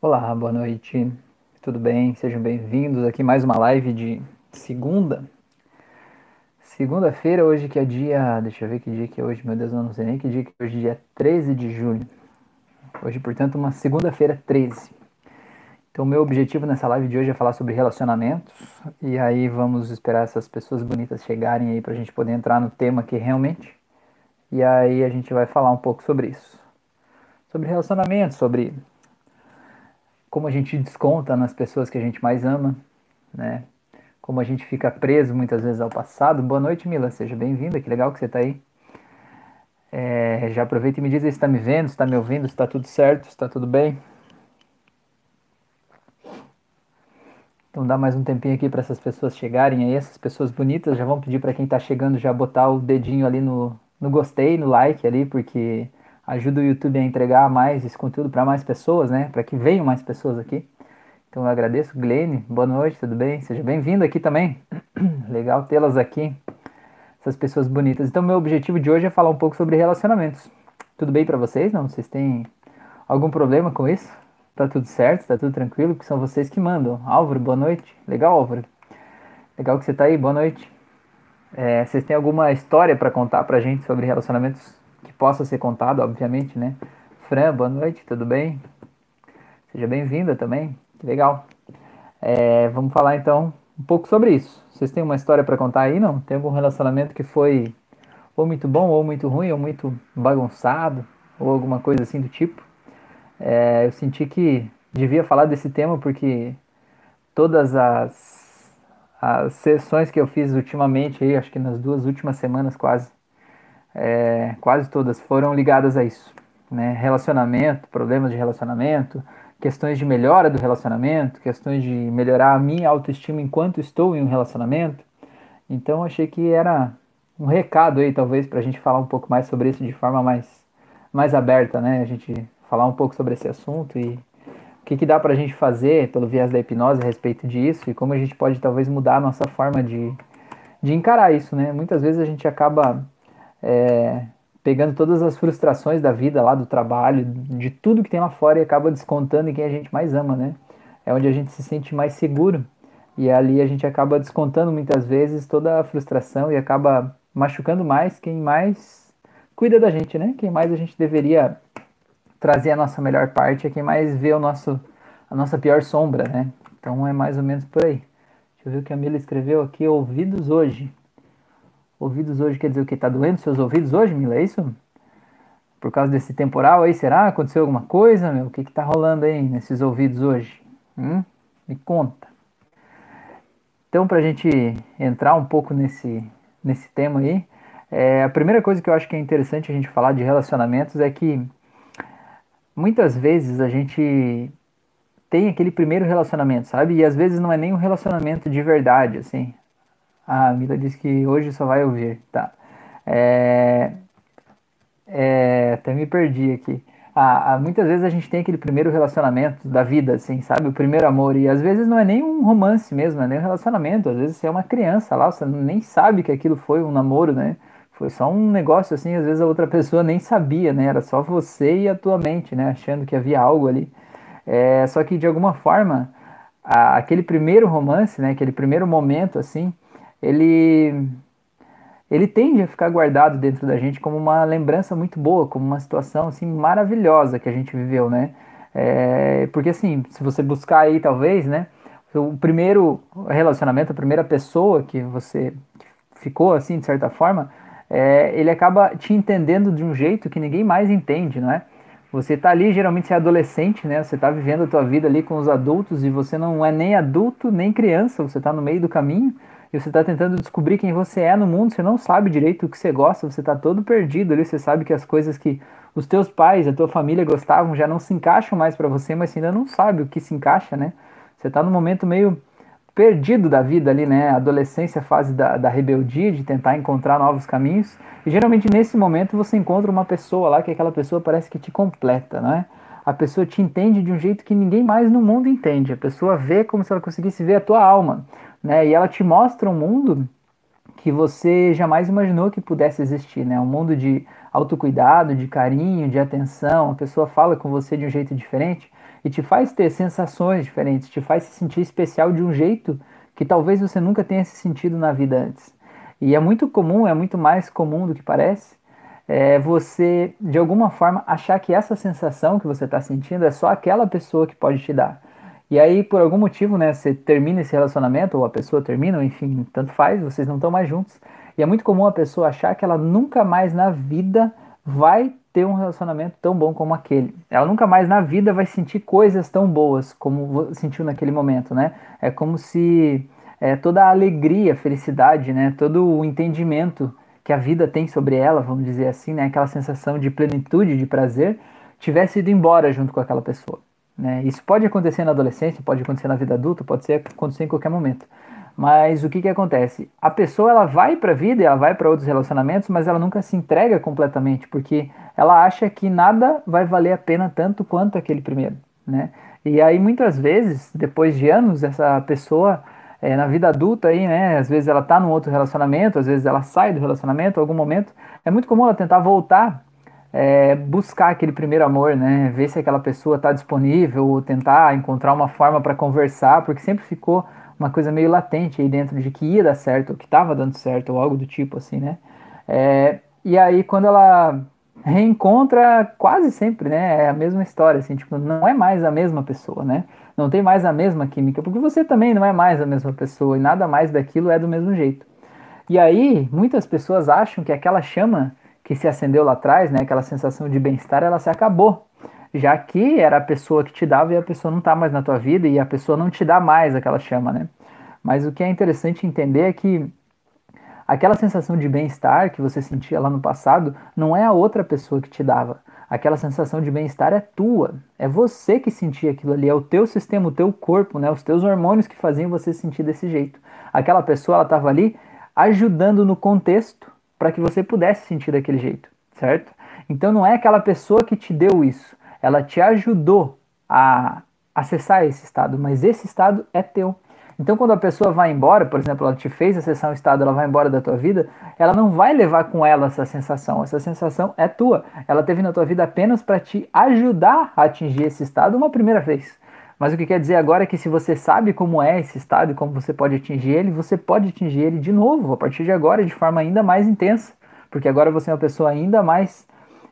Olá, boa noite, tudo bem? Sejam bem-vindos aqui mais uma live de segunda. Segunda-feira, hoje que é dia. Deixa eu ver que dia que é hoje, meu Deus, eu não sei nem que dia que é hoje, dia 13 de julho. Hoje, portanto, uma segunda-feira 13. Então, meu objetivo nessa live de hoje é falar sobre relacionamentos. E aí vamos esperar essas pessoas bonitas chegarem aí pra gente poder entrar no tema aqui realmente. E aí a gente vai falar um pouco sobre isso. Sobre relacionamentos, sobre como a gente desconta nas pessoas que a gente mais ama, né? Como a gente fica preso muitas vezes ao passado. Boa noite, Mila, seja bem-vinda, que legal que você está aí. É, já aproveita e me diz se está me vendo, se está me ouvindo, se está tudo certo, se está tudo bem. Então dá mais um tempinho aqui para essas pessoas chegarem aí, essas pessoas bonitas. Já vão pedir para quem está chegando já botar o dedinho ali no, no gostei, no like ali, porque ajuda o YouTube a entregar mais esse conteúdo para mais pessoas, né? Para que venham mais pessoas aqui. Então eu agradeço, Glene. Boa noite, tudo bem? Seja bem-vindo aqui também. Legal tê-las aqui, essas pessoas bonitas. Então meu objetivo de hoje é falar um pouco sobre relacionamentos. Tudo bem para vocês? Não? Vocês têm algum problema com isso? Tá tudo certo? Tá tudo tranquilo? Porque são vocês que mandam. Álvaro, boa noite. Legal, Álvaro. Legal que você tá aí. Boa noite. É, vocês têm alguma história para contar pra gente sobre relacionamentos que possa ser contado, obviamente, né? Fran, boa noite, tudo bem? Seja bem-vinda também, que legal. É, vamos falar então um pouco sobre isso. Vocês têm uma história para contar aí, não? Tem algum relacionamento que foi ou muito bom, ou muito ruim, ou muito bagunçado, ou alguma coisa assim do tipo? É, eu senti que devia falar desse tema porque todas as, as sessões que eu fiz ultimamente, aí, acho que nas duas últimas semanas quase, é, quase todas foram ligadas a isso. Né? Relacionamento, problemas de relacionamento, questões de melhora do relacionamento, questões de melhorar a minha autoestima enquanto estou em um relacionamento. Então achei que era um recado aí, talvez, para a gente falar um pouco mais sobre isso de forma mais, mais aberta, né? A gente falar um pouco sobre esse assunto e o que, que dá para a gente fazer pelo viés da hipnose a respeito disso e como a gente pode talvez mudar a nossa forma de, de encarar isso, né? Muitas vezes a gente acaba é, pegando todas as frustrações da vida lá, do trabalho, de tudo que tem lá fora e acaba descontando em quem a gente mais ama, né? É onde a gente se sente mais seguro. E ali a gente acaba descontando muitas vezes toda a frustração e acaba machucando mais quem mais cuida da gente, né? Quem mais a gente deveria trazer a nossa melhor parte é quem mais vê o nosso, a nossa pior sombra, né? Então é mais ou menos por aí. Deixa eu ver o que a Mila escreveu aqui, ouvidos hoje. Ouvidos hoje quer dizer o que? Tá doendo seus ouvidos hoje, Mila? É isso? Por causa desse temporal aí, será? Aconteceu alguma coisa, meu? O que que tá rolando aí nesses ouvidos hoje? Hum? Me conta. Então, pra gente entrar um pouco nesse, nesse tema aí, é, a primeira coisa que eu acho que é interessante a gente falar de relacionamentos é que muitas vezes a gente tem aquele primeiro relacionamento, sabe? E às vezes não é nem um relacionamento de verdade, assim. A Mila disse que hoje só vai ouvir. Tá. É, é, até me perdi aqui. Ah, muitas vezes a gente tem aquele primeiro relacionamento da vida, assim, sabe? O primeiro amor. E às vezes não é nem um romance mesmo, é nem um relacionamento. Às vezes você é uma criança lá, você nem sabe que aquilo foi um namoro, né? Foi só um negócio assim, às vezes a outra pessoa nem sabia, né? Era só você e a tua mente, né? Achando que havia algo ali. É, só que de alguma forma, a, aquele primeiro romance, né? Aquele primeiro momento, assim, ele ele tende a ficar guardado dentro da gente como uma lembrança muito boa, como uma situação assim maravilhosa que a gente viveu, né? É, porque assim, se você buscar aí talvez, né, o primeiro relacionamento, a primeira pessoa que você ficou assim de certa forma, é, ele acaba te entendendo de um jeito que ninguém mais entende, não é? Você tá ali, geralmente você é adolescente, né? Você tá vivendo a tua vida ali com os adultos e você não é nem adulto nem criança, você tá no meio do caminho e você está tentando descobrir quem você é no mundo, você não sabe direito o que você gosta, você está todo perdido ali, você sabe que as coisas que os teus pais, a tua família gostavam já não se encaixam mais para você, mas você ainda não sabe o que se encaixa, né? Você está num momento meio perdido da vida ali, né? Adolescência, fase da, da rebeldia, de tentar encontrar novos caminhos. E geralmente nesse momento você encontra uma pessoa lá que aquela pessoa parece que te completa, não é? A pessoa te entende de um jeito que ninguém mais no mundo entende. A pessoa vê como se ela conseguisse ver a tua alma né? E ela te mostra um mundo que você jamais imaginou que pudesse existir, né? Um mundo de autocuidado, de carinho, de atenção. A pessoa fala com você de um jeito diferente. e te faz ter sensações diferentes, te faz se sentir especial de um jeito que talvez você nunca tenha se sentido na vida antes. E é muito comum, é muito mais comum do que parece, é você de alguma forma achar que essa sensação que você está sentindo é só aquela pessoa que pode te dar. E aí, por algum motivo, né, você termina esse relacionamento, ou a pessoa termina, enfim, tanto faz, vocês não estão mais juntos. E é muito comum a pessoa achar que ela nunca mais na vida vai ter um relacionamento tão bom como aquele. Ela nunca mais na vida vai sentir coisas tão boas como sentiu naquele momento, né? É como se é, toda a alegria, felicidade, né, todo o entendimento que a vida tem sobre ela, vamos dizer assim, né, aquela sensação de plenitude, de prazer, tivesse ido embora junto com aquela pessoa. Né? Isso pode acontecer na adolescência, pode acontecer na vida adulta, pode ser acontecer em qualquer momento. Mas o que, que acontece? A pessoa ela vai para a vida, ela vai para outros relacionamentos, mas ela nunca se entrega completamente, porque ela acha que nada vai valer a pena tanto quanto aquele primeiro, né? E aí muitas vezes, depois de anos, essa pessoa é, na vida adulta aí, né? Às vezes ela tá num outro relacionamento, às vezes ela sai do relacionamento, em algum momento. É muito comum ela tentar voltar, é, buscar aquele primeiro amor, né? Ver se aquela pessoa está disponível, ou tentar encontrar uma forma para conversar, porque sempre ficou uma coisa meio latente aí dentro de que ia dar certo, ou que estava dando certo, ou algo do tipo assim, né? É, e aí quando ela reencontra, quase sempre, né? É a mesma história, assim, tipo, não é mais a mesma pessoa, né? Não tem mais a mesma química, porque você também não é mais a mesma pessoa e nada mais daquilo é do mesmo jeito. E aí, muitas pessoas acham que aquela chama que se acendeu lá atrás, né, aquela sensação de bem-estar, ela se acabou já que era a pessoa que te dava e a pessoa não está mais na tua vida e a pessoa não te dá mais aquela chama, né? Mas o que é interessante entender é que aquela sensação de bem-estar que você sentia lá no passado não é a outra pessoa que te dava. Aquela sensação de bem-estar é tua, é você que sentia aquilo ali, é o teu sistema, o teu corpo, né? Os teus hormônios que faziam você sentir desse jeito. Aquela pessoa, ela estava ali ajudando no contexto para que você pudesse sentir daquele jeito, certo? Então não é aquela pessoa que te deu isso, ela te ajudou a acessar esse estado, mas esse estado é teu. Então, quando a pessoa vai embora, por exemplo, ela te fez acessar um estado, ela vai embora da tua vida, ela não vai levar com ela essa sensação. Essa sensação é tua. Ela teve na tua vida apenas para te ajudar a atingir esse estado uma primeira vez. Mas o que quer dizer agora é que se você sabe como é esse estado e como você pode atingir ele, você pode atingir ele de novo, a partir de agora, de forma ainda mais intensa. Porque agora você é uma pessoa ainda mais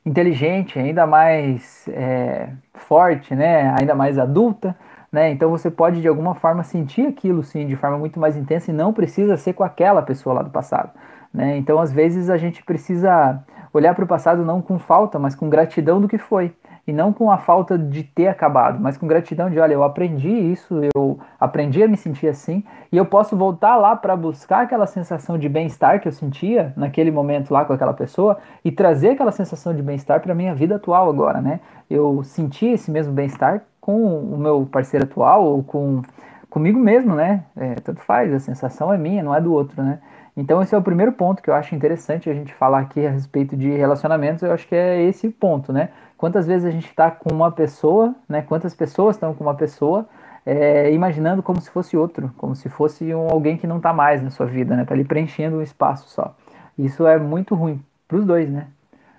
inteligente, ainda mais é, forte, né? ainda mais adulta. Né? Então você pode de alguma forma sentir aquilo sim de forma muito mais intensa e não precisa ser com aquela pessoa lá do passado. Né? Então às vezes a gente precisa olhar para o passado não com falta, mas com gratidão do que foi e não com a falta de ter acabado, mas com gratidão de, olha, eu aprendi isso, eu aprendi a me sentir assim, e eu posso voltar lá para buscar aquela sensação de bem-estar que eu sentia naquele momento lá com aquela pessoa e trazer aquela sensação de bem-estar para minha vida atual agora, né? Eu senti esse mesmo bem-estar com o meu parceiro atual ou com comigo mesmo, né? É, tanto faz, a sensação é minha, não é do outro, né? Então esse é o primeiro ponto que eu acho interessante a gente falar aqui a respeito de relacionamentos, eu acho que é esse ponto, né? Quantas vezes a gente está com uma pessoa, né? Quantas pessoas estão com uma pessoa, é, imaginando como se fosse outro, como se fosse um, alguém que não está mais na sua vida, né? Tá ali preenchendo um espaço só. Isso é muito ruim para os dois, né?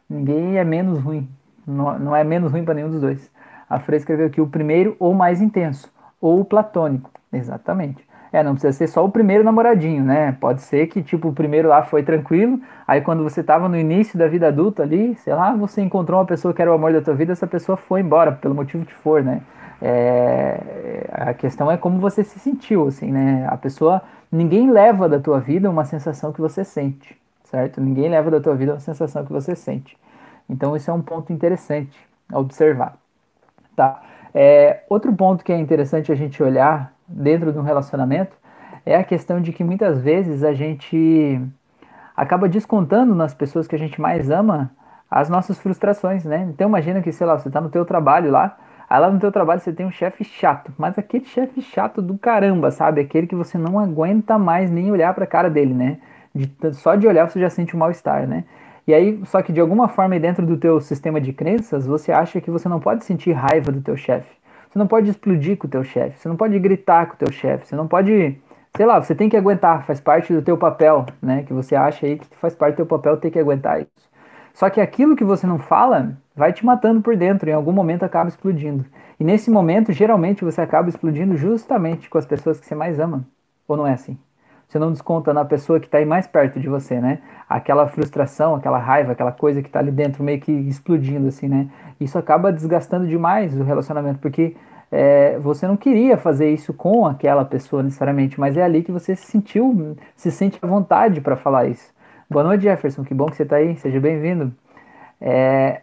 Ninguém é menos ruim, não, não é menos ruim para nenhum dos dois. A Freire escreveu aqui o primeiro ou mais intenso, ou o platônico, exatamente. É, não precisa ser só o primeiro namoradinho, né? Pode ser que, tipo, o primeiro lá foi tranquilo, aí quando você tava no início da vida adulta ali, sei lá, você encontrou uma pessoa que era o amor da tua vida, essa pessoa foi embora, pelo motivo que for, né? É, a questão é como você se sentiu, assim, né? A pessoa, ninguém leva da tua vida uma sensação que você sente, certo? Ninguém leva da tua vida uma sensação que você sente. Então, isso é um ponto interessante a observar, tá? É, outro ponto que é interessante a gente olhar dentro de um relacionamento é a questão de que muitas vezes a gente acaba descontando nas pessoas que a gente mais ama as nossas frustrações, né? Então imagina que, sei lá, você está no teu trabalho lá, aí lá no teu trabalho você tem um chefe chato, mas aquele chefe chato do caramba, sabe? Aquele que você não aguenta mais nem olhar para a cara dele, né? De, só de olhar você já sente um mal-estar, né? E aí, só que de alguma forma dentro do teu sistema de crenças, você acha que você não pode sentir raiva do teu chefe. Você não pode explodir com o teu chefe, você não pode gritar com o teu chefe, você não pode, sei lá, você tem que aguentar, faz parte do teu papel, né? Que você acha aí que faz parte do teu papel ter que aguentar isso. Só que aquilo que você não fala vai te matando por dentro, em algum momento acaba explodindo. E nesse momento, geralmente, você acaba explodindo justamente com as pessoas que você mais ama. Ou não é assim? Você não desconta na pessoa que está aí mais perto de você, né? Aquela frustração, aquela raiva, aquela coisa que está ali dentro meio que explodindo, assim, né? Isso acaba desgastando demais o relacionamento, porque é, você não queria fazer isso com aquela pessoa necessariamente, mas é ali que você se sentiu, se sente à vontade para falar isso. Boa noite, Jefferson. Que bom que você está aí. Seja bem-vindo. É,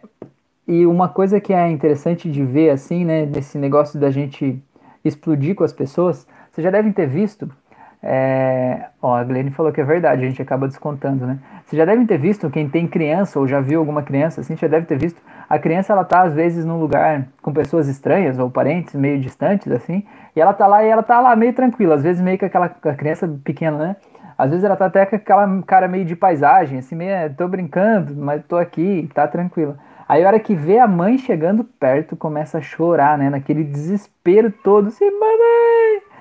e uma coisa que é interessante de ver, assim, né, nesse negócio da gente explodir com as pessoas, vocês já devem ter visto. É, ó, a Glenn falou que é verdade, a gente acaba descontando, né? Vocês já devem ter visto, quem tem criança ou já viu alguma criança, assim, já deve ter visto. A criança, ela tá às vezes num lugar com pessoas estranhas ou parentes meio distantes, assim, e ela tá lá e ela tá lá meio tranquila, às vezes meio que aquela criança pequena, né? Às vezes ela tá até com aquela cara meio de paisagem, assim, meio, é, tô brincando, mas tô aqui, tá tranquila. Aí a hora que vê a mãe chegando perto, começa a chorar, né? Naquele desespero todo, assim, mamãe!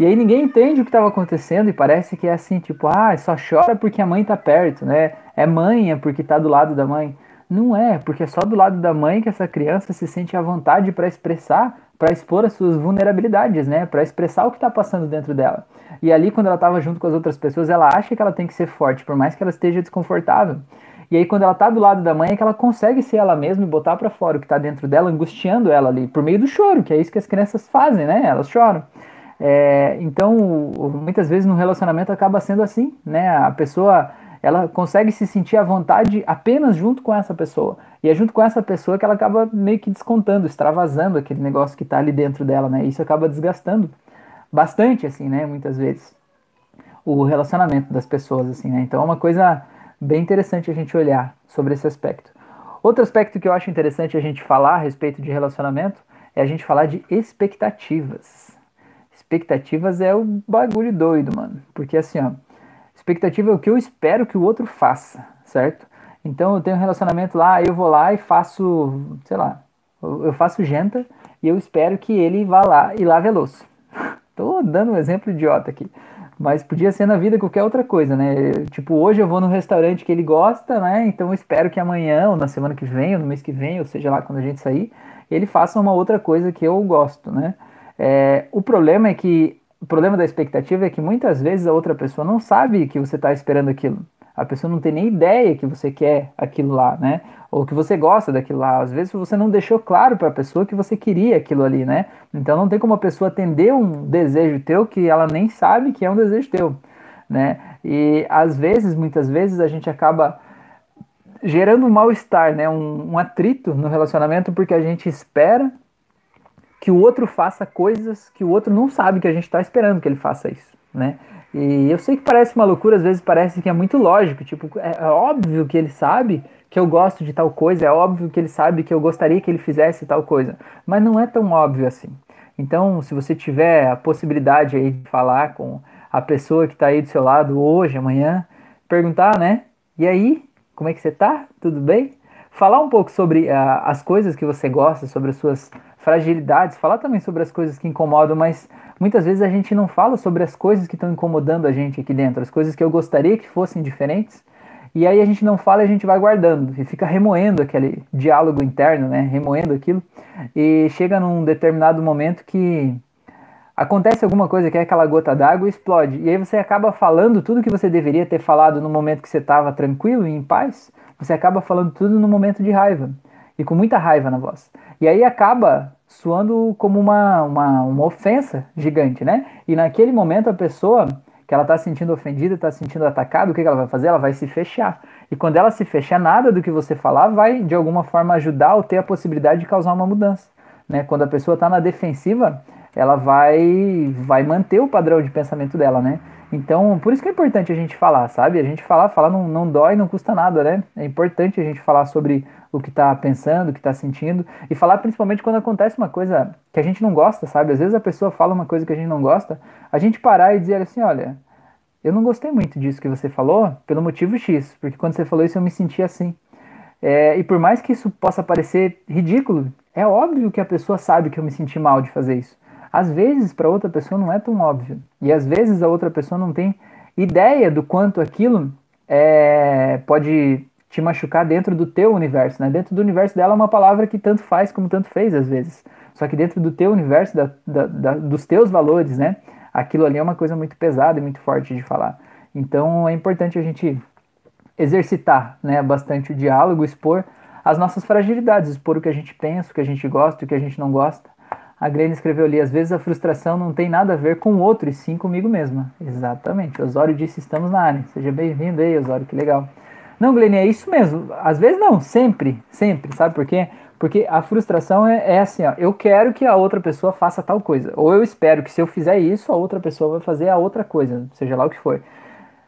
E aí ninguém entende o que estava acontecendo e parece que é assim, tipo, ah, só chora porque a mãe tá perto, né? É mãe, é porque tá do lado da mãe. Não é, porque é só do lado da mãe que essa criança se sente à vontade para expressar, para expor as suas vulnerabilidades, né? Para expressar o que está passando dentro dela. E ali, quando ela estava junto com as outras pessoas, ela acha que ela tem que ser forte, por mais que ela esteja desconfortável. E aí, quando ela tá do lado da mãe, é que ela consegue ser ela mesma e botar para fora o que tá dentro dela, angustiando ela ali, por meio do choro, que é isso que as crianças fazem, né? Elas choram. É, então, muitas vezes no relacionamento acaba sendo assim, né? A pessoa ela consegue se sentir à vontade apenas junto com essa pessoa. E é junto com essa pessoa que ela acaba meio que descontando, extravasando aquele negócio que está ali dentro dela, né? Isso acaba desgastando bastante, assim, né? Muitas vezes o relacionamento das pessoas, assim, né? Então é uma coisa bem interessante a gente olhar sobre esse aspecto. Outro aspecto que eu acho interessante a gente falar a respeito de relacionamento é a gente falar de expectativas. Expectativas é o bagulho doido, mano. Porque assim, ó, expectativa é o que eu espero que o outro faça, certo? Então eu tenho um relacionamento lá, eu vou lá e faço, sei lá, eu faço janta e eu espero que ele vá lá e lave a louça. Tô dando um exemplo idiota aqui. Mas podia ser na vida qualquer outra coisa, né? Tipo, hoje eu vou no restaurante que ele gosta, né? Então eu espero que amanhã, ou na semana que vem, ou no mês que vem, ou seja lá quando a gente sair, ele faça uma outra coisa que eu gosto, né? É, o problema é que o problema da expectativa é que muitas vezes a outra pessoa não sabe que você está esperando aquilo. A pessoa não tem nem ideia que você quer aquilo lá, né? Ou que você gosta daquilo lá. Às vezes você não deixou claro para a pessoa que você queria aquilo ali, né? Então não tem como a pessoa atender um desejo teu que ela nem sabe que é um desejo teu, né? E às vezes, muitas vezes a gente acaba gerando um mal-estar, né? Um, um atrito no relacionamento porque a gente espera que o outro faça coisas que o outro não sabe que a gente está esperando que ele faça isso, né? E eu sei que parece uma loucura, às vezes parece que é muito lógico, tipo, é, é óbvio que ele sabe que eu gosto de tal coisa, é óbvio que ele sabe que eu gostaria que ele fizesse tal coisa, mas não é tão óbvio assim. Então, se você tiver a possibilidade aí de falar com a pessoa que está aí do seu lado hoje, amanhã, perguntar, né? E aí, como é que você tá? Tudo bem? Falar um pouco sobre uh, as coisas que você gosta, sobre as suas fragilidades, falar também sobre as coisas que incomodam, mas muitas vezes a gente não fala sobre as coisas que estão incomodando a gente aqui dentro, as coisas que eu gostaria que fossem diferentes. E aí a gente não fala a gente vai guardando e fica remoendo aquele diálogo interno, né? Remoendo aquilo. E chega num determinado momento que acontece alguma coisa que é aquela gota d'água e explode. E aí você acaba falando tudo que você deveria ter falado no momento que você estava tranquilo e em paz. Você acaba falando tudo no momento de raiva e com muita raiva na voz. E aí acaba soando como uma, uma, uma ofensa gigante, né? E naquele momento a pessoa que ela está se sentindo ofendida, está se sentindo atacada, o que, que ela vai fazer? Ela vai se fechar. E quando ela se fechar, nada do que você falar vai de alguma forma ajudar ou ter a possibilidade de causar uma mudança. Né? Quando a pessoa está na defensiva, ela vai, vai manter o padrão de pensamento dela, né? Então, por isso que é importante a gente falar, sabe? A gente falar, falar não, não dói, não custa nada, né? É importante a gente falar sobre o que está pensando, o que está sentindo, e falar principalmente quando acontece uma coisa que a gente não gosta, sabe? Às vezes a pessoa fala uma coisa que a gente não gosta, a gente parar e dizer assim, olha, eu não gostei muito disso que você falou pelo motivo X, porque quando você falou isso eu me senti assim. É, e por mais que isso possa parecer ridículo, é óbvio que a pessoa sabe que eu me senti mal de fazer isso. Às vezes, para outra pessoa não é tão óbvio. E às vezes a outra pessoa não tem ideia do quanto aquilo é, pode te machucar dentro do teu universo, né? Dentro do universo dela é uma palavra que tanto faz como tanto fez às vezes. Só que dentro do teu universo, da, da, da, dos teus valores, né? Aquilo ali é uma coisa muito pesada e muito forte de falar. Então é importante a gente exercitar, né? Bastante o diálogo, expor as nossas fragilidades, expor o que a gente pensa, o que a gente gosta, o que a gente não gosta. A Grene escreveu ali, às vezes a frustração não tem nada a ver com o outro, e sim comigo mesma. Exatamente. Osório disse, estamos na área. Seja bem-vindo aí, Osório, que legal. Não, Glenn, é isso mesmo. Às vezes não, sempre, sempre. Sabe por quê? Porque a frustração é, é, assim, ó, eu quero que a outra pessoa faça tal coisa. Ou eu espero que se eu fizer isso, a outra pessoa vai fazer a outra coisa, seja lá o que for.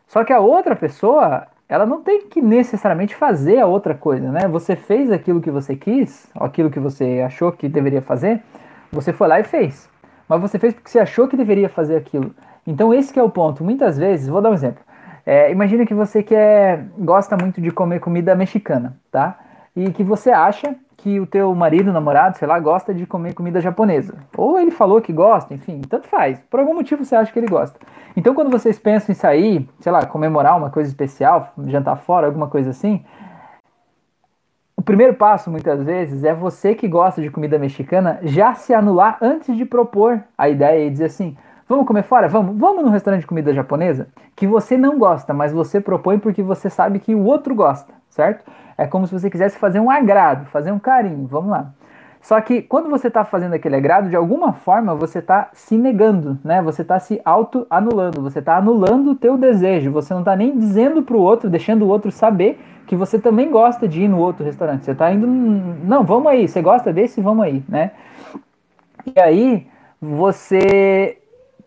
Só que a outra pessoa, ela não tem que necessariamente fazer a outra coisa, né? Você fez aquilo que você quis, aquilo que você achou que deveria fazer, você foi lá e fez. Mas você fez porque você achou que deveria fazer aquilo. Então esse é o ponto. Muitas vezes, vou dar um exemplo. É, imagina que você quer, gosta muito de comer comida mexicana, tá? E que você acha que o teu marido, namorado, sei lá, gosta de comer comida japonesa. Ou ele falou que gosta, enfim, tanto faz. Por algum motivo você acha que ele gosta. Então quando vocês pensam em sair, sei lá, comemorar uma coisa especial, jantar fora, alguma coisa assim, o primeiro passo, muitas vezes, é você que gosta de comida mexicana já se anular antes de propor a ideia e dizer assim: Vamos comer fora? Vamos. Vamos num restaurante de comida japonesa que você não gosta, mas você propõe porque você sabe que o outro gosta, certo? É como se você quisesse fazer um agrado, fazer um carinho. Vamos lá. Só que quando você está fazendo aquele agrado, de alguma forma você está se negando, né? Você está se auto-anulando, você está anulando o teu desejo, você não está nem dizendo para o outro, deixando o outro saber que você também gosta de ir no outro restaurante. Você está indo, não, vamos aí, você gosta desse, vamos aí, né? E aí você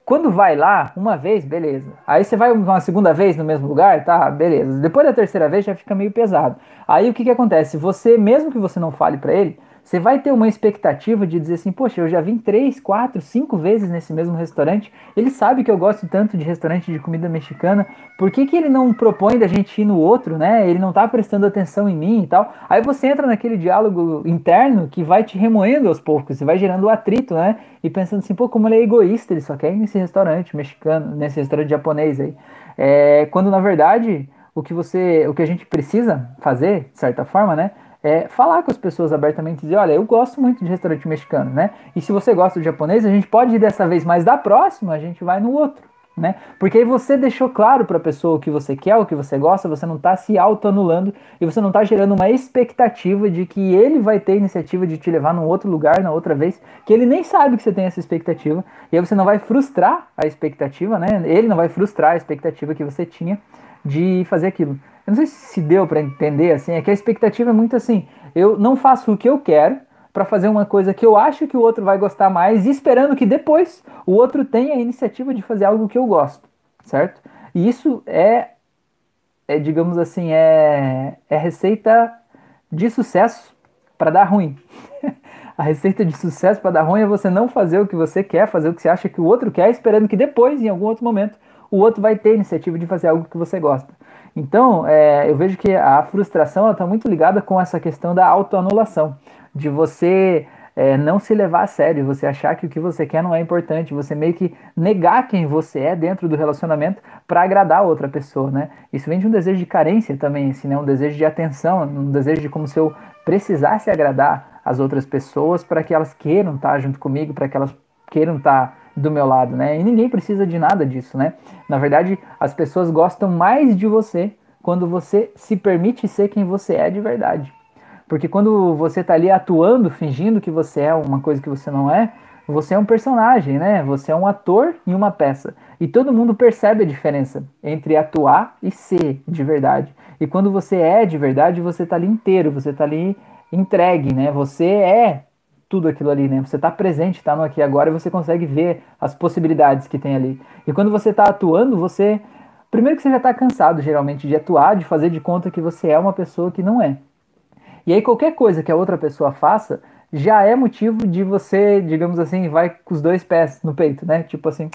quando vai lá, uma vez, beleza. Aí você vai uma segunda vez no mesmo lugar, tá? Beleza. Depois da terceira vez já fica meio pesado. Aí o que que acontece? Você, mesmo que você não fale para ele, você vai ter uma expectativa de dizer assim, poxa, eu já vim três, quatro, cinco vezes nesse mesmo restaurante. Ele sabe que eu gosto tanto de restaurante de comida mexicana. Por que, que ele não propõe da gente ir no outro, né? Ele não tá prestando atenção em mim e tal. Aí você entra naquele diálogo interno que vai te remoendo aos poucos, você vai gerando atrito, né? E pensando assim, pô, como ele é egoísta, ele só quer ir nesse restaurante mexicano, nesse restaurante japonês aí. É, quando na verdade o que você, o que a gente precisa fazer, de certa forma, né? É, falar com as pessoas abertamente e dizer, olha, eu gosto muito de restaurante mexicano, né? E se você gosta de japonês, a gente pode ir dessa vez, mas da próxima a gente vai no outro, né? Porque aí você deixou claro para a pessoa o que você quer, o que você gosta, você não está se auto-anulando e você não está gerando uma expectativa de que ele vai ter iniciativa de te levar num outro lugar, na outra vez, que ele nem sabe que você tem essa expectativa, e aí você não vai frustrar a expectativa, né? Ele não vai frustrar a expectativa que você tinha de fazer aquilo. Eu não sei se deu para entender, assim, é que a expectativa é muito assim, eu não faço o que eu quero para fazer uma coisa que eu acho que o outro vai gostar mais, esperando que depois o outro tenha a iniciativa de fazer algo que eu gosto, certo? E isso é, é digamos assim, é, é receita de sucesso para dar ruim. a receita de sucesso para dar ruim é você não fazer o que você quer, fazer o que você acha que o outro quer, esperando que depois, em algum outro momento, o outro vai ter a iniciativa de fazer algo que você gosta. Então, é, eu vejo que a frustração está muito ligada com essa questão da autoanulação, de você é, não se levar a sério, você achar que o que você quer não é importante, você meio que negar quem você é dentro do relacionamento para agradar a outra pessoa, né? Isso vem de um desejo de carência também, assim, né? um desejo de atenção, um desejo de como se eu precisasse agradar as outras pessoas para que elas queiram estar junto comigo, para que elas queiram estar do meu lado, né? E ninguém precisa de nada disso, né? Na verdade, as pessoas gostam mais de você quando você se permite ser quem você é de verdade. Porque quando você está ali atuando, fingindo que você é uma coisa que você não é, você é um personagem, né? Você é um ator em uma peça. E todo mundo percebe a diferença entre atuar e ser de verdade. E quando você é de verdade, você está ali inteiro, você está ali entregue, né? Você é tudo aquilo ali, né? Você está presente, está no aqui agora e você consegue ver as possibilidades que tem ali. E quando você está atuando, você. Primeiro que você já está cansado, geralmente, de atuar, de fazer de conta que você é uma pessoa que não é. E aí qualquer coisa que a outra pessoa faça já é motivo de você, digamos assim, vai com os dois pés no peito, né? Tipo assim,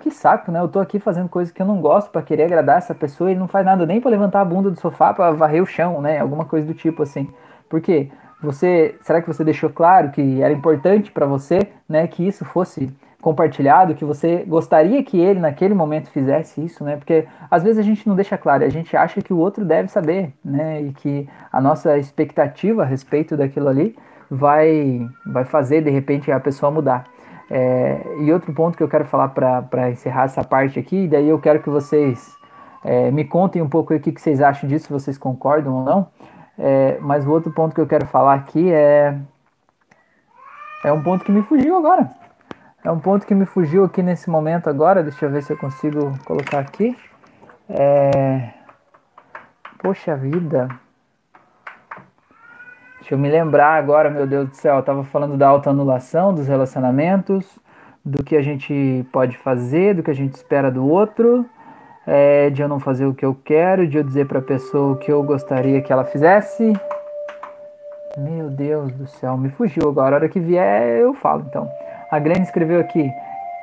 que saco, né? Eu tô aqui fazendo coisas que eu não gosto para querer agradar essa pessoa e não faz nada nem para levantar a bunda do sofá para varrer o chão, né? Alguma coisa do tipo assim. Por quê? Você, será que você deixou claro que era importante para você, né, que isso fosse compartilhado, que você gostaria que ele naquele momento fizesse isso, né? Porque às vezes a gente não deixa claro, a gente acha que o outro deve saber, né? E que a nossa expectativa a respeito daquilo ali vai, vai fazer de repente a pessoa mudar. É, e outro ponto que eu quero falar para encerrar essa parte aqui, daí eu quero que vocês é, me contem um pouco o que, que vocês acham disso, se vocês concordam ou não. É, mas o outro ponto que eu quero falar aqui é. É um ponto que me fugiu agora. É um ponto que me fugiu aqui nesse momento agora. Deixa eu ver se eu consigo colocar aqui. É... Poxa vida. Deixa eu me lembrar agora, meu Deus do céu. Eu tava falando da autoanulação dos relacionamentos, do que a gente pode fazer, do que a gente espera do outro, é, de eu não fazer o que eu quero, de eu dizer para a pessoa o que eu gostaria que ela fizesse. Meu Deus do céu, me fugiu agora. A hora que vier, eu falo então. A Glenn escreveu aqui.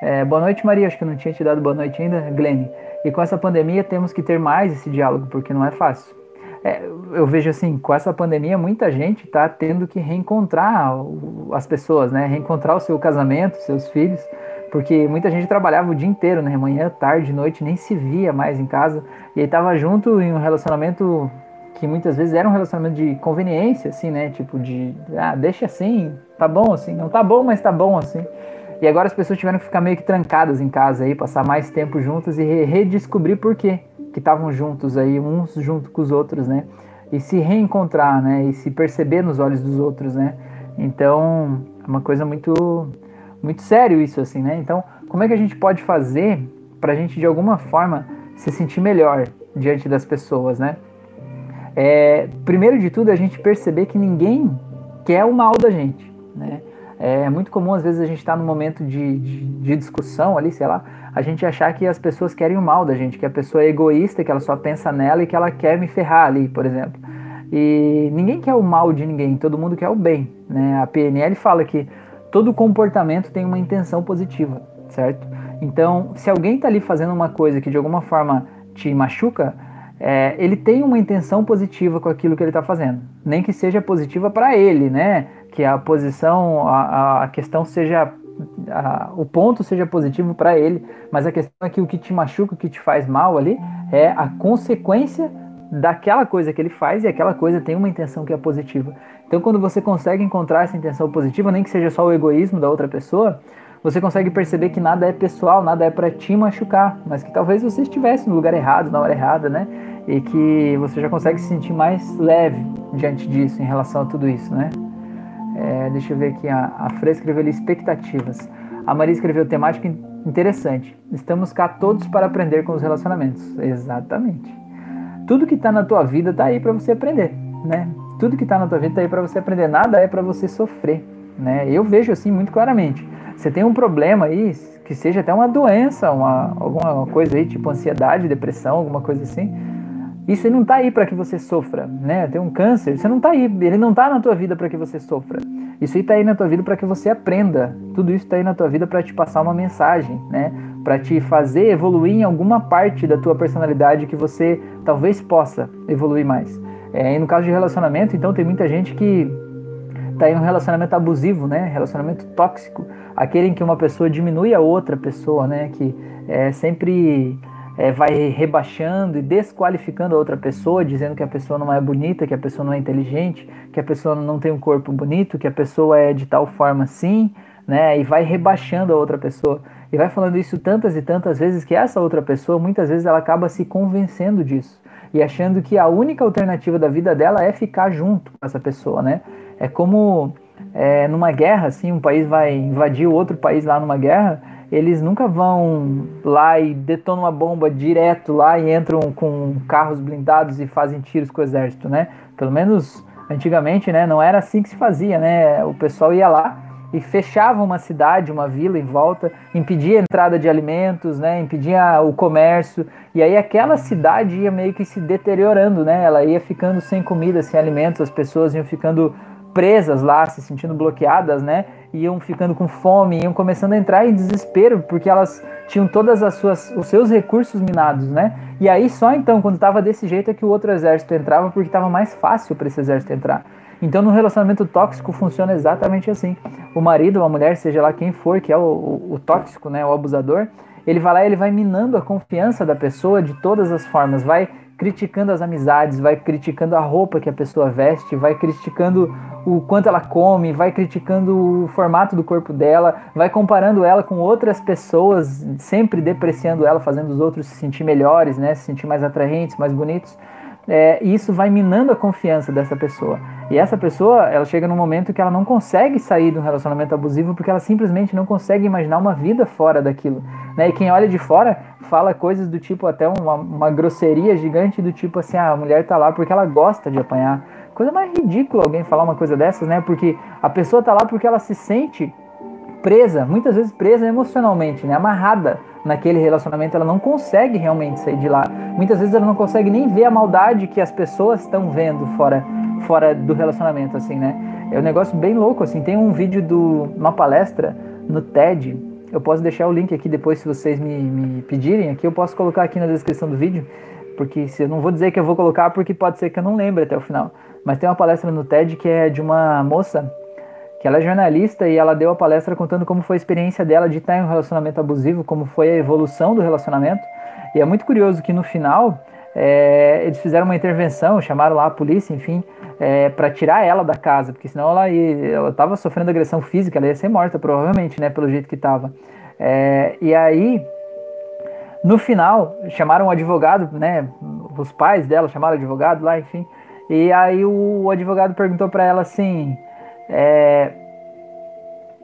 É, boa noite, Maria. Acho que eu não tinha te dado boa noite ainda, Glenn. E com essa pandemia temos que ter mais esse diálogo, porque não é fácil. É, eu vejo assim, com essa pandemia, muita gente está tendo que reencontrar as pessoas, né? Reencontrar o seu casamento, seus filhos, porque muita gente trabalhava o dia inteiro, né? Manhã, tarde, noite, nem se via mais em casa. E aí tava junto em um relacionamento que muitas vezes era um relacionamento de conveniência, assim, né? Tipo de, ah, deixa assim, tá bom assim, não tá bom, mas tá bom assim. E agora as pessoas tiveram que ficar meio que trancadas em casa aí, passar mais tempo juntas e redescobrir por quê que estavam juntos aí, uns junto com os outros, né? E se reencontrar, né? E se perceber nos olhos dos outros, né? Então, é uma coisa muito, muito sério isso, assim, né? Então, como é que a gente pode fazer para a gente, de alguma forma, se sentir melhor diante das pessoas, né? É, primeiro de tudo, a gente perceber que ninguém quer o mal da gente, né? É muito comum, às vezes, a gente estar tá num momento de, de, de, discussão ali, sei lá, a gente achar que as pessoas querem o mal da gente, que a pessoa é egoísta, que ela só pensa nela e que ela quer me ferrar ali, por exemplo. E ninguém quer o mal de ninguém, todo mundo quer o bem. Né? A PNL fala que todo comportamento tem uma intenção positiva, certo? Então, se alguém está ali fazendo uma coisa que de alguma forma te machuca, é, ele tem uma intenção positiva com aquilo que ele está fazendo, nem que seja positiva para ele, né? Que a posição, a, a questão seja a, o ponto seja positivo para ele, mas a questão é que o que te machuca, o que te faz mal ali, é a consequência daquela coisa que ele faz e aquela coisa tem uma intenção que é positiva. Então, quando você consegue encontrar essa intenção positiva, nem que seja só o egoísmo da outra pessoa, você consegue perceber que nada é pessoal, nada é para te machucar, mas que talvez você estivesse no lugar errado, na hora errada, né? E que você já consegue se sentir mais leve diante disso, em relação a tudo isso, né? É, deixa eu ver aqui, a, a escreveu ali expectativas. A Maria escreveu temática interessante. Estamos cá todos para aprender com os relacionamentos. Exatamente. Tudo que está na tua vida está aí para você aprender, né? Tudo que está na tua vida está aí para você aprender. Nada é para você sofrer, né? Eu vejo assim muito claramente. Você tem um problema aí, que seja até uma doença, uma, alguma coisa aí, tipo ansiedade, depressão, alguma coisa assim isso não está aí para que você sofra, né? Tem um câncer, você não está aí, ele não está na tua vida para que você sofra. Isso está aí na tua vida para que você aprenda. Tudo isso está aí na tua vida para te passar uma mensagem, né? Para te fazer evoluir em alguma parte da tua personalidade que você talvez possa evoluir mais. É, e no caso de relacionamento, então tem muita gente que está em um relacionamento abusivo, né? Relacionamento tóxico, aquele em que uma pessoa diminui a outra pessoa, né? Que é sempre é, vai rebaixando e desqualificando a outra pessoa, dizendo que a pessoa não é bonita, que a pessoa não é inteligente, que a pessoa não tem um corpo bonito, que a pessoa é de tal forma assim, né? E vai rebaixando a outra pessoa. E vai falando isso tantas e tantas vezes que essa outra pessoa, muitas vezes, ela acaba se convencendo disso e achando que a única alternativa da vida dela é ficar junto com essa pessoa, né? É como é, numa guerra, assim, um país vai invadir o outro país lá numa guerra eles nunca vão lá e detonam uma bomba direto lá e entram com carros blindados e fazem tiros com o exército, né? Pelo menos antigamente, né? Não era assim que se fazia, né? O pessoal ia lá e fechava uma cidade, uma vila em volta, impedia a entrada de alimentos, né? Impedia o comércio e aí aquela cidade ia meio que se deteriorando, né? Ela ia ficando sem comida, sem alimentos, as pessoas iam ficando presas lá, se sentindo bloqueadas, né? Iam ficando com fome, iam começando a entrar em desespero porque elas tinham todas as suas os seus recursos minados, né? E aí só então quando estava desse jeito é que o outro exército entrava porque estava mais fácil para esse exército entrar. Então, no relacionamento tóxico funciona exatamente assim. O marido, a mulher, seja lá quem for, que é o, o, o tóxico, né, o abusador, ele vai lá e ele vai minando a confiança da pessoa de todas as formas, vai criticando as amizades, vai criticando a roupa que a pessoa veste, vai criticando o quanto ela come, vai criticando o formato do corpo dela, vai comparando ela com outras pessoas, sempre depreciando ela, fazendo os outros se sentir melhores, né, se sentir mais atraentes, mais bonitos. É, e isso vai minando a confiança dessa pessoa. E essa pessoa, ela chega num momento que ela não consegue sair de um relacionamento abusivo porque ela simplesmente não consegue imaginar uma vida fora daquilo. Né? E quem olha de fora fala coisas do tipo, até uma, uma grosseria gigante do tipo assim, ah, a mulher tá lá porque ela gosta de apanhar. Coisa mais ridícula alguém falar uma coisa dessas, né? Porque a pessoa tá lá porque ela se sente presa, muitas vezes presa emocionalmente, né? Amarrada naquele relacionamento, ela não consegue realmente sair de lá. Muitas vezes ela não consegue nem ver a maldade que as pessoas estão vendo fora, fora do relacionamento, assim, né? É um negócio bem louco, assim. Tem um vídeo de uma palestra no TED. Eu posso deixar o link aqui depois se vocês me, me pedirem aqui. Eu posso colocar aqui na descrição do vídeo, porque se eu não vou dizer que eu vou colocar, porque pode ser que eu não lembre até o final. Mas tem uma palestra no TED que é de uma moça que ela é jornalista e ela deu a palestra contando como foi a experiência dela de estar em um relacionamento abusivo, como foi a evolução do relacionamento. E é muito curioso que no final é, eles fizeram uma intervenção, chamaram lá a polícia, enfim, é, para tirar ela da casa, porque senão ela estava sofrendo agressão física, ela ia ser morta provavelmente, né, pelo jeito que estava. É, e aí, no final, chamaram um advogado, né, os pais dela chamaram o advogado lá, enfim, e aí o advogado perguntou para ela assim é,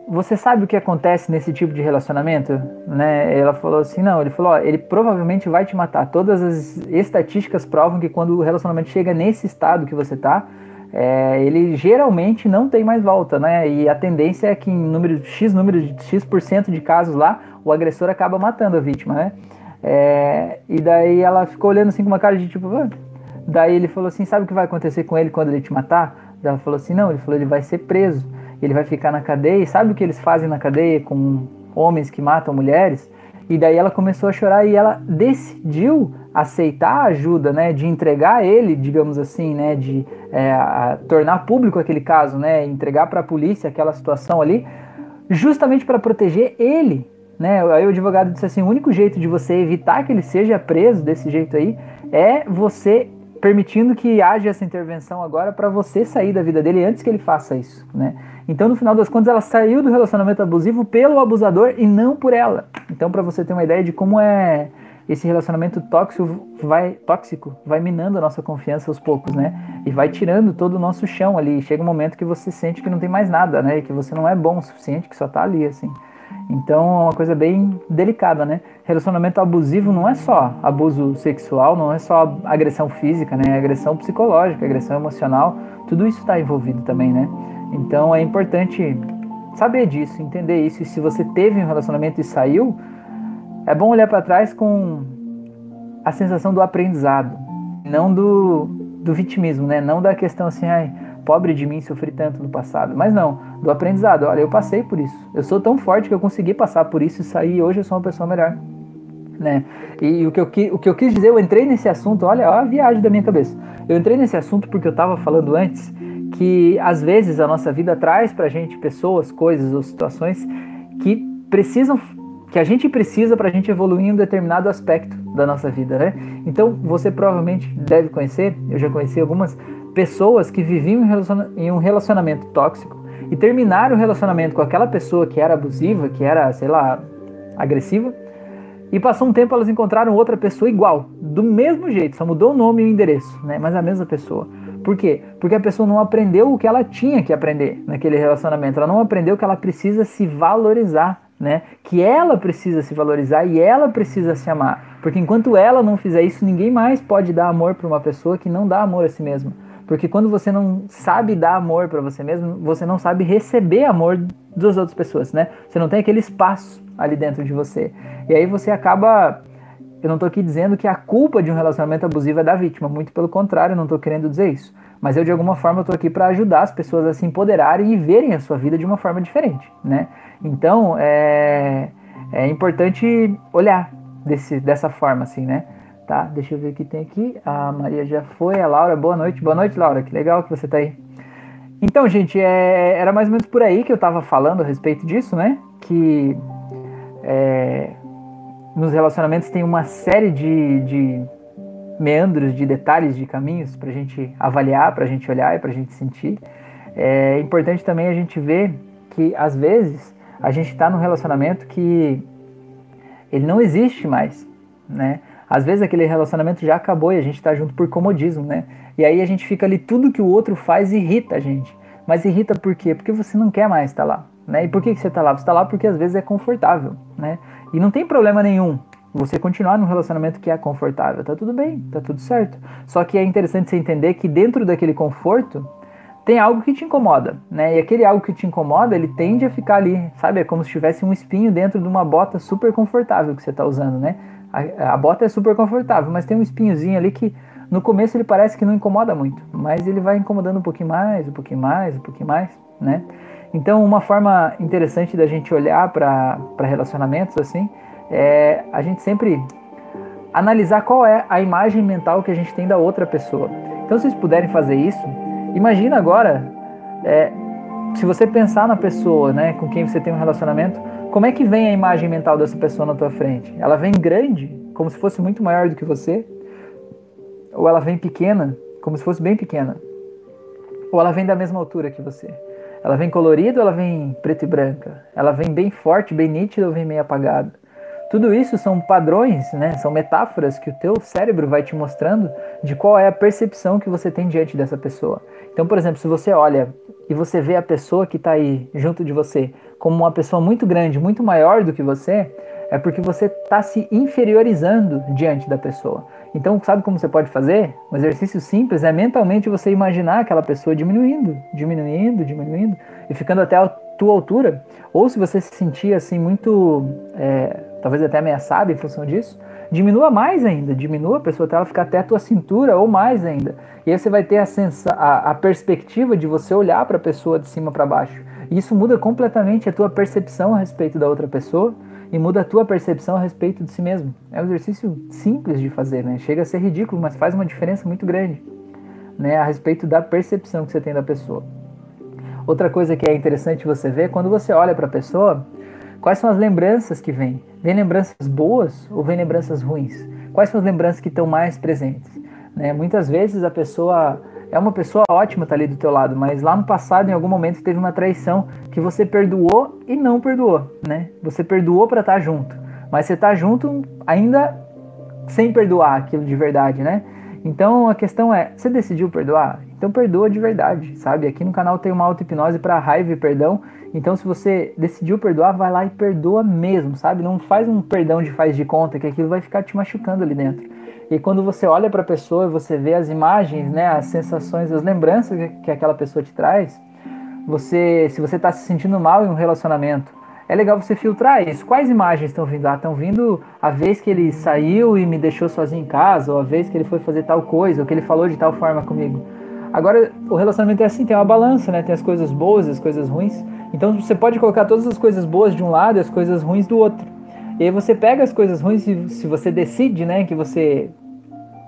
você sabe o que acontece nesse tipo de relacionamento? Né? Ela falou assim, não, ele falou, ó, ele provavelmente vai te matar. Todas as estatísticas provam que quando o relacionamento chega nesse estado que você tá, é, ele geralmente não tem mais volta, né? E a tendência é que em número x número de x% de casos lá, o agressor acaba matando a vítima, né? É, e daí ela ficou olhando assim com uma cara de tipo, ah. daí ele falou assim, sabe o que vai acontecer com ele quando ele te matar? Ela falou assim: não, ele falou, ele vai ser preso, ele vai ficar na cadeia. E sabe o que eles fazem na cadeia com homens que matam mulheres? E daí ela começou a chorar e ela decidiu aceitar a ajuda, né, de entregar ele, digamos assim, né, de é, tornar público aquele caso, né, entregar para a polícia aquela situação ali, justamente para proteger ele, né? Aí o advogado disse assim: o único jeito de você evitar que ele seja preso desse jeito aí é você permitindo que haja essa intervenção agora para você sair da vida dele antes que ele faça isso, né? Então, no final das contas, ela saiu do relacionamento abusivo pelo abusador e não por ela. Então, para você ter uma ideia de como é esse relacionamento tóxico vai tóxico vai minando a nossa confiança aos poucos, né? E vai tirando todo o nosso chão ali. Chega um momento que você sente que não tem mais nada, né? Que você não é bom o suficiente, que só tá ali assim. Então é uma coisa bem delicada, né? Relacionamento abusivo não é só abuso sexual, não é só agressão física, né? É agressão psicológica, agressão emocional, tudo isso está envolvido também, né? Então é importante saber disso, entender isso. E se você teve um relacionamento e saiu, é bom olhar para trás com a sensação do aprendizado, não do, do vitimismo, né? Não da questão assim, ai, pobre de mim, sofri tanto no passado. Mas não, do aprendizado. Olha, eu passei por isso. Eu sou tão forte que eu consegui passar por isso e sair hoje eu sou uma pessoa melhor. Né? E o que, eu, o que eu quis dizer, eu entrei nesse assunto, olha, olha a viagem da minha cabeça. Eu entrei nesse assunto porque eu estava falando antes que às vezes a nossa vida traz pra gente pessoas, coisas ou situações que precisam que a gente precisa para a gente evoluir em um determinado aspecto da nossa vida, né? Então você provavelmente deve conhecer, eu já conheci algumas pessoas que viviam em um relacionamento tóxico e terminaram o relacionamento com aquela pessoa que era abusiva, que era, sei lá, agressiva, e passou um tempo elas encontraram outra pessoa igual, do mesmo jeito, só mudou o nome e o endereço, né? Mas a mesma pessoa. Por quê? Porque a pessoa não aprendeu o que ela tinha que aprender naquele relacionamento. Ela não aprendeu que ela precisa se valorizar, né? Que ela precisa se valorizar e ela precisa se amar. Porque enquanto ela não fizer isso, ninguém mais pode dar amor para uma pessoa que não dá amor a si mesma. Porque quando você não sabe dar amor para você mesmo, você não sabe receber amor das outras pessoas, né? Você não tem aquele espaço ali dentro de você. E aí você acaba. Eu não estou aqui dizendo que a culpa de um relacionamento abusivo é da vítima, muito pelo contrário, eu não estou querendo dizer isso. Mas eu, de alguma forma, estou aqui para ajudar as pessoas a se empoderarem e verem a sua vida de uma forma diferente, né? Então, é, é importante olhar desse, dessa forma, assim, né? Tá, deixa eu ver o que tem aqui. A Maria já foi, a Laura, boa noite. Boa noite, Laura, que legal que você tá aí. Então, gente, é, era mais ou menos por aí que eu estava falando a respeito disso, né? Que é, nos relacionamentos tem uma série de, de meandros, de detalhes, de caminhos para a gente avaliar, para a gente olhar e para a gente sentir. É importante também a gente ver que às vezes a gente está num relacionamento que ele não existe mais, né? Às vezes aquele relacionamento já acabou e a gente está junto por comodismo, né? E aí a gente fica ali, tudo que o outro faz irrita a gente. Mas irrita por quê? Porque você não quer mais estar tá lá, né? E por que, você está lá? Você está lá porque às vezes é confortável, né? E não tem problema nenhum você continuar num relacionamento que é confortável, tá tudo bem, tá tudo certo. Só que é interessante você entender que dentro daquele conforto tem algo que te incomoda, né? E aquele algo que te incomoda, ele tende a ficar ali, sabe? É como se tivesse um espinho dentro de uma bota super confortável que você está usando, né? A, a, bota é super confortável, mas tem um espinhozinho ali que no começo ele parece que não incomoda muito, mas ele vai incomodando um pouquinho mais, um pouquinho mais, um pouquinho mais, né? Então, uma forma interessante da gente olhar para relacionamentos assim é a gente sempre analisar qual é a imagem mental que a gente tem da outra pessoa. Então, se vocês puderem fazer isso, imagina agora, é, se você pensar na pessoa, né, com quem você tem um relacionamento, como é que vem a imagem mental dessa pessoa na tua frente? Ela vem grande, como se fosse muito maior do que você? Ou ela vem pequena, como se fosse bem pequena? Ou ela vem da mesma altura que você? Ela vem colorida ou ela vem preta e branca? Ela vem bem forte, bem nítida ou vem meio apagada? Tudo isso são padrões, né? São metáforas que o teu cérebro vai te mostrando de qual é a percepção que você tem diante dessa pessoa. Então, por exemplo, se você olha e você vê a pessoa que está aí junto de você como uma pessoa muito grande, muito maior do que você, é porque você está se inferiorizando diante da pessoa. Então, sabe como você pode fazer? Um exercício simples é mentalmente você imaginar aquela pessoa diminuindo, diminuindo, diminuindo e ficando até a tua altura. Ou se você se sentir assim muito, é, talvez até ameaçado em função disso, diminua mais ainda, diminua a pessoa até ela ficar até a tua cintura ou mais ainda. E aí você vai ter a, sensa a, a perspectiva de você olhar para a pessoa de cima para baixo. Isso muda completamente a tua percepção a respeito da outra pessoa e muda a tua percepção a respeito de si mesmo. É um exercício simples de fazer, né? Chega a ser ridículo, mas faz uma diferença muito grande, né, a respeito da percepção que você tem da pessoa. Outra coisa que é interessante você ver, quando você olha para a pessoa, quais são as lembranças que vêm? Vem lembranças boas ou vem lembranças ruins? Quais são as lembranças que estão mais presentes? Né? Muitas vezes a pessoa é uma pessoa ótima tá ali do teu lado, mas lá no passado, em algum momento, teve uma traição que você perdoou e não perdoou, né? Você perdoou para estar tá junto, mas você tá junto ainda sem perdoar aquilo de verdade, né? Então a questão é, você decidiu perdoar? Então perdoa de verdade, sabe? Aqui no canal tem uma auto-hipnose para raiva e perdão. Então se você decidiu perdoar, vai lá e perdoa mesmo, sabe? Não faz um perdão de faz de conta que aquilo vai ficar te machucando ali dentro. E quando você olha para a pessoa e você vê as imagens, né, as sensações, as lembranças que aquela pessoa te traz, você, se você está se sentindo mal em um relacionamento, é legal você filtrar isso. Quais imagens estão vindo? Ah, estão vindo a vez que ele saiu e me deixou sozinho em casa, ou a vez que ele foi fazer tal coisa, ou que ele falou de tal forma comigo. Agora, o relacionamento é assim, tem uma balança, né? Tem as coisas boas e as coisas ruins. Então você pode colocar todas as coisas boas de um lado e as coisas ruins do outro. E aí você pega as coisas ruins e se você decide, né, que você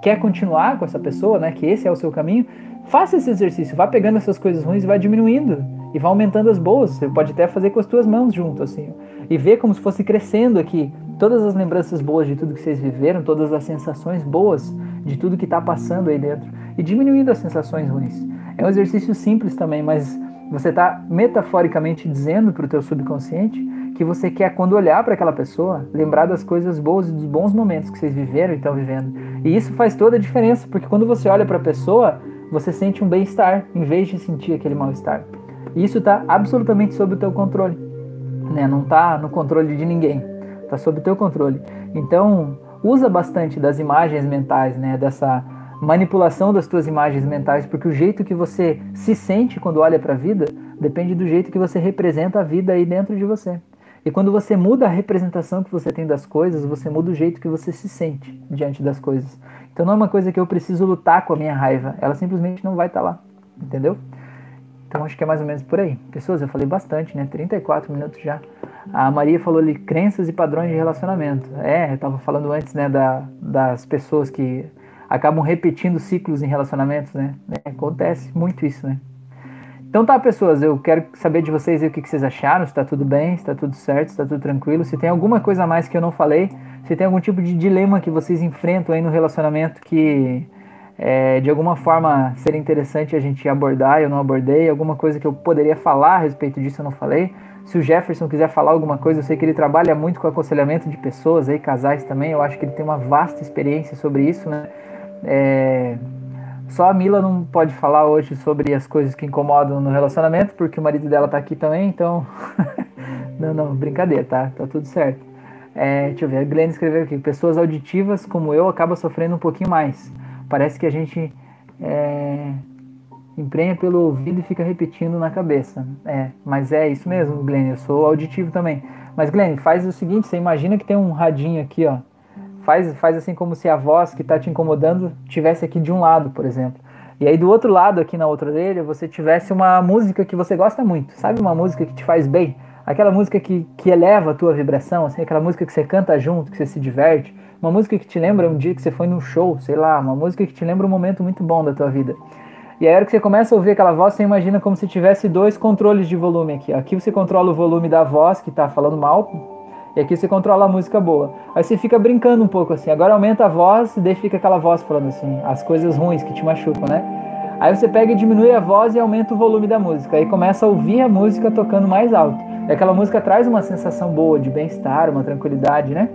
quer continuar com essa pessoa, né, que esse é o seu caminho, faça esse exercício, vá pegando essas coisas ruins e vai diminuindo e vá aumentando as boas. Você pode até fazer com as tuas mãos junto assim, e ver como se fosse crescendo aqui todas as lembranças boas de tudo que vocês viveram, todas as sensações boas de tudo que está passando aí dentro e diminuindo as sensações ruins. É um exercício simples também, mas você está metaforicamente dizendo para o teu subconsciente que você quer, quando olhar para aquela pessoa, lembrar das coisas boas e dos bons momentos que vocês viveram e estão vivendo. E isso faz toda a diferença, porque quando você olha para a pessoa, você sente um bem-estar, em vez de sentir aquele mal-estar. E isso está absolutamente sob o teu controle. Né? Não está no controle de ninguém. Está sob o teu controle. Então, usa bastante das imagens mentais, né? dessa manipulação das tuas imagens mentais, porque o jeito que você se sente quando olha para a vida depende do jeito que você representa a vida aí dentro de você. E quando você muda a representação que você tem das coisas, você muda o jeito que você se sente diante das coisas. Então não é uma coisa que eu preciso lutar com a minha raiva, ela simplesmente não vai estar tá lá, entendeu? Então acho que é mais ou menos por aí. Pessoas, eu falei bastante, né? 34 minutos já. A Maria falou ali crenças e padrões de relacionamento. É, eu estava falando antes, né, da, das pessoas que acabam repetindo ciclos em relacionamentos, né? É, acontece muito isso, né? Então tá, pessoas, eu quero saber de vocês o que, que vocês acharam, se tá tudo bem, se tá tudo certo, se tá tudo tranquilo, se tem alguma coisa a mais que eu não falei, se tem algum tipo de dilema que vocês enfrentam aí no relacionamento que é, de alguma forma seria interessante a gente abordar, eu não abordei, alguma coisa que eu poderia falar a respeito disso eu não falei. Se o Jefferson quiser falar alguma coisa, eu sei que ele trabalha muito com aconselhamento de pessoas aí, casais também, eu acho que ele tem uma vasta experiência sobre isso, né? É, só a Mila não pode falar hoje sobre as coisas que incomodam no relacionamento, porque o marido dela tá aqui também, então. não, não, brincadeira, tá? Tá tudo certo. É, deixa eu ver, a Glenn escreveu aqui: pessoas auditivas como eu acabam sofrendo um pouquinho mais. Parece que a gente é, emprenha pelo ouvido e fica repetindo na cabeça. É, mas é isso mesmo, Glenn. Eu sou auditivo também. Mas, Glenn, faz o seguinte: você imagina que tem um radinho aqui, ó Faz, faz assim como se a voz que está te incomodando tivesse aqui de um lado, por exemplo. E aí do outro lado, aqui na outra orelha, você tivesse uma música que você gosta muito. Sabe uma música que te faz bem? Aquela música que, que eleva a tua vibração, assim, aquela música que você canta junto, que você se diverte. Uma música que te lembra um dia que você foi num show, sei lá, uma música que te lembra um momento muito bom da tua vida. E aí, a hora que você começa a ouvir aquela voz, você imagina como se tivesse dois controles de volume aqui. Aqui você controla o volume da voz que está falando mal, e aqui você controla a música boa. Aí você fica brincando um pouco assim. Agora aumenta a voz e daí fica aquela voz falando assim, as coisas ruins que te machucam, né? Aí você pega e diminui a voz e aumenta o volume da música. Aí começa a ouvir a música tocando mais alto. E aquela música traz uma sensação boa de bem-estar, uma tranquilidade, né?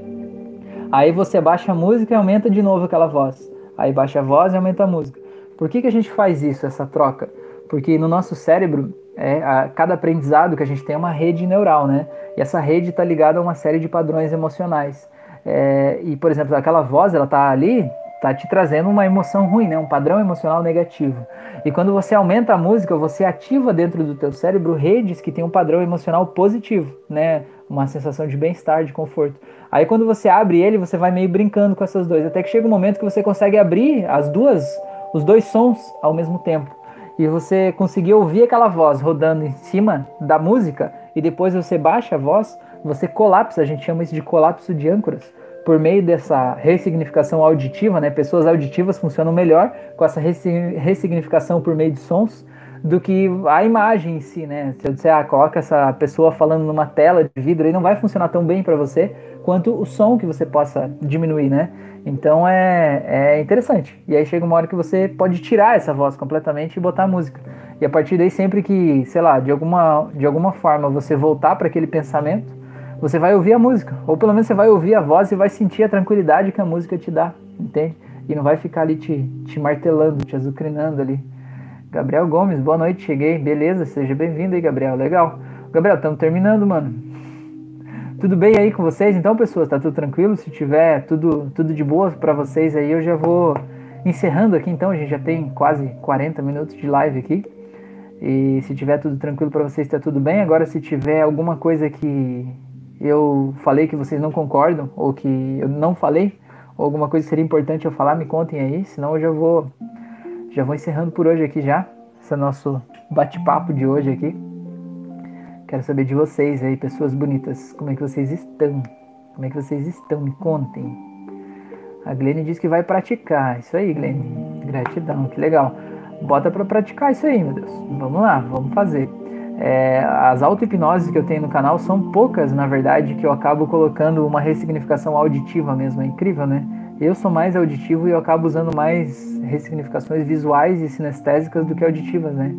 Aí você baixa a música e aumenta de novo aquela voz. Aí baixa a voz e aumenta a música. Por que, que a gente faz isso, essa troca? Porque no nosso cérebro é, a, cada aprendizado que a gente tem é uma rede neural, né? E essa rede está ligada a uma série de padrões emocionais. É, e, por exemplo, aquela voz, ela tá ali, tá te trazendo uma emoção ruim, né? Um padrão emocional negativo. E quando você aumenta a música, você ativa dentro do teu cérebro redes que tem um padrão emocional positivo, né? Uma sensação de bem-estar, de conforto. Aí quando você abre ele, você vai meio brincando com essas duas, até que chega um momento que você consegue abrir as duas, os dois sons ao mesmo tempo e você conseguir ouvir aquela voz rodando em cima da música e depois você baixa a voz, você colapsa, a gente chama isso de colapso de âncoras, por meio dessa ressignificação auditiva, né? Pessoas auditivas funcionam melhor com essa ressignificação por meio de sons do que a imagem em si, né? Se eu disser, ah, coloca essa pessoa falando numa tela de vidro, aí não vai funcionar tão bem para você quanto o som que você possa diminuir, né? Então é, é interessante. E aí chega uma hora que você pode tirar essa voz completamente e botar música. E a partir daí, sempre que, sei lá, de alguma, de alguma forma você voltar para aquele pensamento, você vai ouvir a música. Ou pelo menos você vai ouvir a voz e vai sentir a tranquilidade que a música te dá, entende? E não vai ficar ali te, te martelando, te azucrinando ali. Gabriel Gomes, boa noite, cheguei. Beleza, seja bem-vindo aí, Gabriel. Legal. Gabriel, estamos terminando, mano. Tudo bem aí com vocês? Então, pessoas, tá tudo tranquilo? Se tiver tudo, tudo de boa para vocês aí, eu já vou encerrando aqui. Então, a gente já tem quase 40 minutos de live aqui. E se tiver tudo tranquilo para vocês, tá tudo bem. Agora, se tiver alguma coisa que eu falei que vocês não concordam, ou que eu não falei, ou alguma coisa que seria importante eu falar, me contem aí. Senão, eu já vou, já vou encerrando por hoje aqui já. Esse é nosso bate-papo de hoje aqui. Quero saber de vocês aí, pessoas bonitas. Como é que vocês estão? Como é que vocês estão? Me contem. A Glene diz que vai praticar. Isso aí, Glene. Gratidão, que legal. Bota para praticar isso aí, meu Deus. Vamos lá, vamos fazer. É, as auto-hipnoses que eu tenho no canal são poucas, na verdade, que eu acabo colocando uma ressignificação auditiva mesmo. É incrível, né? Eu sou mais auditivo e eu acabo usando mais ressignificações visuais e sinestésicas do que auditivas, né?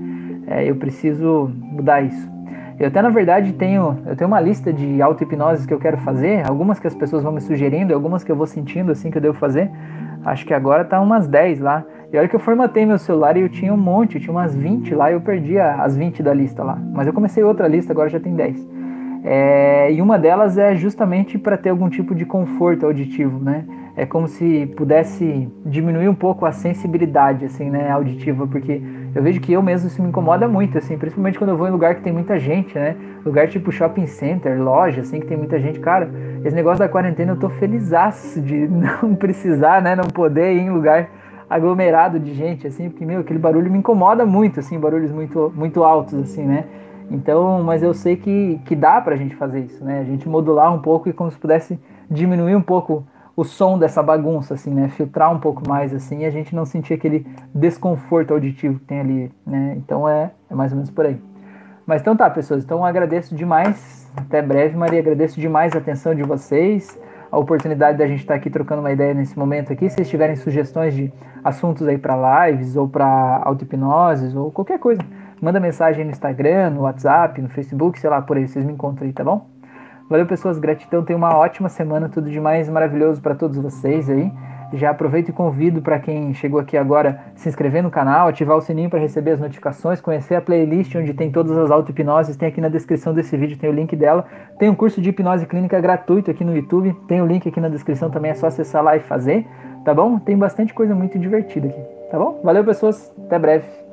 É, eu preciso mudar isso. Eu até na verdade tenho, eu tenho uma lista de auto-hipnoses que eu quero fazer, algumas que as pessoas vão me sugerindo, algumas que eu vou sentindo assim que eu devo fazer. Acho que agora tá umas 10 lá. E olha que eu formatei meu celular e eu tinha um monte, tinha umas 20 lá e eu perdi as 20 da lista lá. Mas eu comecei outra lista, agora já tem 10. É, e uma delas é justamente para ter algum tipo de conforto auditivo, né? É como se pudesse diminuir um pouco a sensibilidade, assim, né, auditiva, porque eu vejo que eu mesmo isso me incomoda muito, assim, principalmente quando eu vou em lugar que tem muita gente, né? Lugar tipo shopping center, loja, assim, que tem muita gente. Cara, esse negócio da quarentena eu tô felizaço de não precisar, né? Não poder ir em lugar aglomerado de gente, assim, porque, meu, aquele barulho me incomoda muito, assim, barulhos muito, muito altos, assim, né? Então, mas eu sei que, que dá pra gente fazer isso, né? A gente modular um pouco e como se pudesse diminuir um pouco o som dessa bagunça, assim, né? Filtrar um pouco mais, assim, e a gente não sentir aquele desconforto auditivo que tem ali, né? Então é, é mais ou menos por aí. Mas então tá, pessoas. Então agradeço demais. Até breve, Maria. Agradeço demais a atenção de vocês, a oportunidade da gente estar aqui trocando uma ideia nesse momento aqui. Se vocês tiverem sugestões de assuntos aí para lives ou para auto-hipnoses ou qualquer coisa, manda mensagem no Instagram, no WhatsApp, no Facebook, sei lá, por aí vocês me encontram aí, tá bom? Valeu, pessoas. Gratidão. Tenha uma ótima semana. Tudo de mais maravilhoso para todos vocês aí. Já aproveito e convido para quem chegou aqui agora se inscrever no canal, ativar o sininho para receber as notificações, conhecer a playlist onde tem todas as auto-hipnoses, tem aqui na descrição desse vídeo, tem o link dela. Tem um curso de hipnose clínica gratuito aqui no YouTube, tem o link aqui na descrição também, é só acessar lá e fazer, tá bom? Tem bastante coisa muito divertida aqui, tá bom? Valeu, pessoas, até breve.